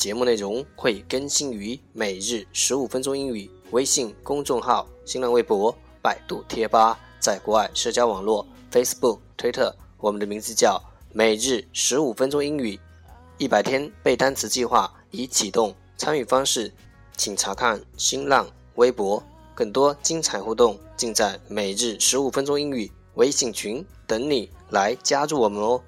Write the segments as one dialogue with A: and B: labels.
A: 节目内容会更新于每日十五分钟英语微信公众号、新浪微博、百度贴吧，在国外社交网络 Facebook、推特，我们的名字叫每日十五分钟英语，一百天背单词计划已启动。参与方式，请查看新浪微博，更多精彩互动尽在每日十五分钟英语微信群，等你来加入我们哦。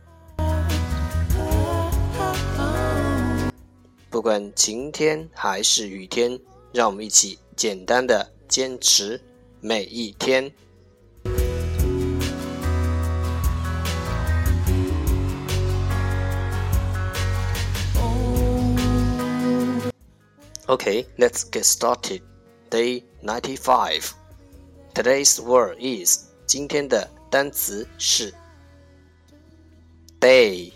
A: 不管晴天还是雨天，让我们一起简单的坚持每一天。Okay, let's get started. Day ninety-five. Today's word is 今天的单词是 day,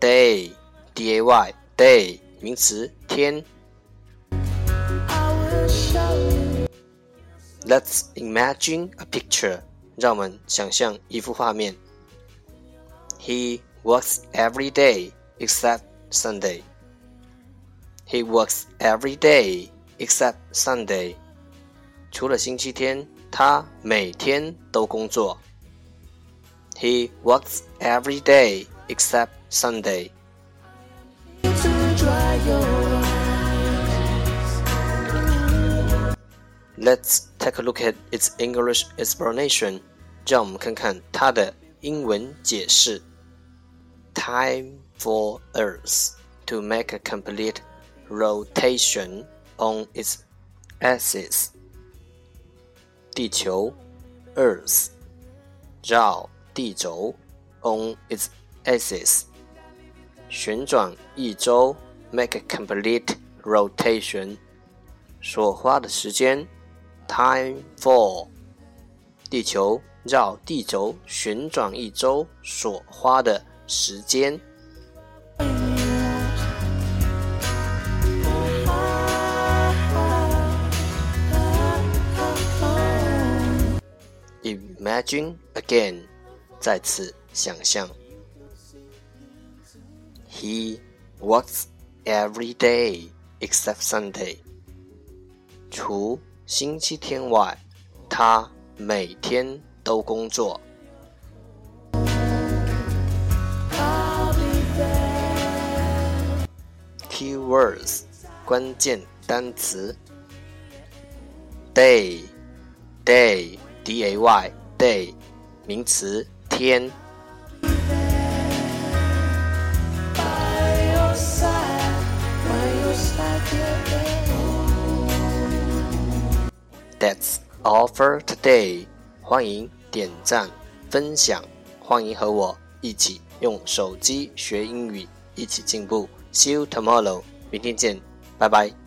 A: day, d-a-y, day. 名词天。Let's imagine a picture，让我们想象一幅画面。He works every day except Sunday. He works every day except Sunday. 除了星期天，他每天都工作。He works every day except Sunday. Let's take a look at its English explanation. 让我们看看它的英文解释。Time for Earth to make a complete rotation on its axis. 地球 Earth 绕地轴 on its axis 旋转一周 ，make a complete rotation，所花的时间，time for，地球绕地轴旋转一周所花的时间。Imagine again，再次想象。He works every day except Sunday. 除星期天外，他每天都工作。Keywords 关键单词：day day d a y day 名词天。 offer today 欢迎点赞分享欢迎和我一起用手机学英语一起进步。See you tomorrow 明天见拜拜。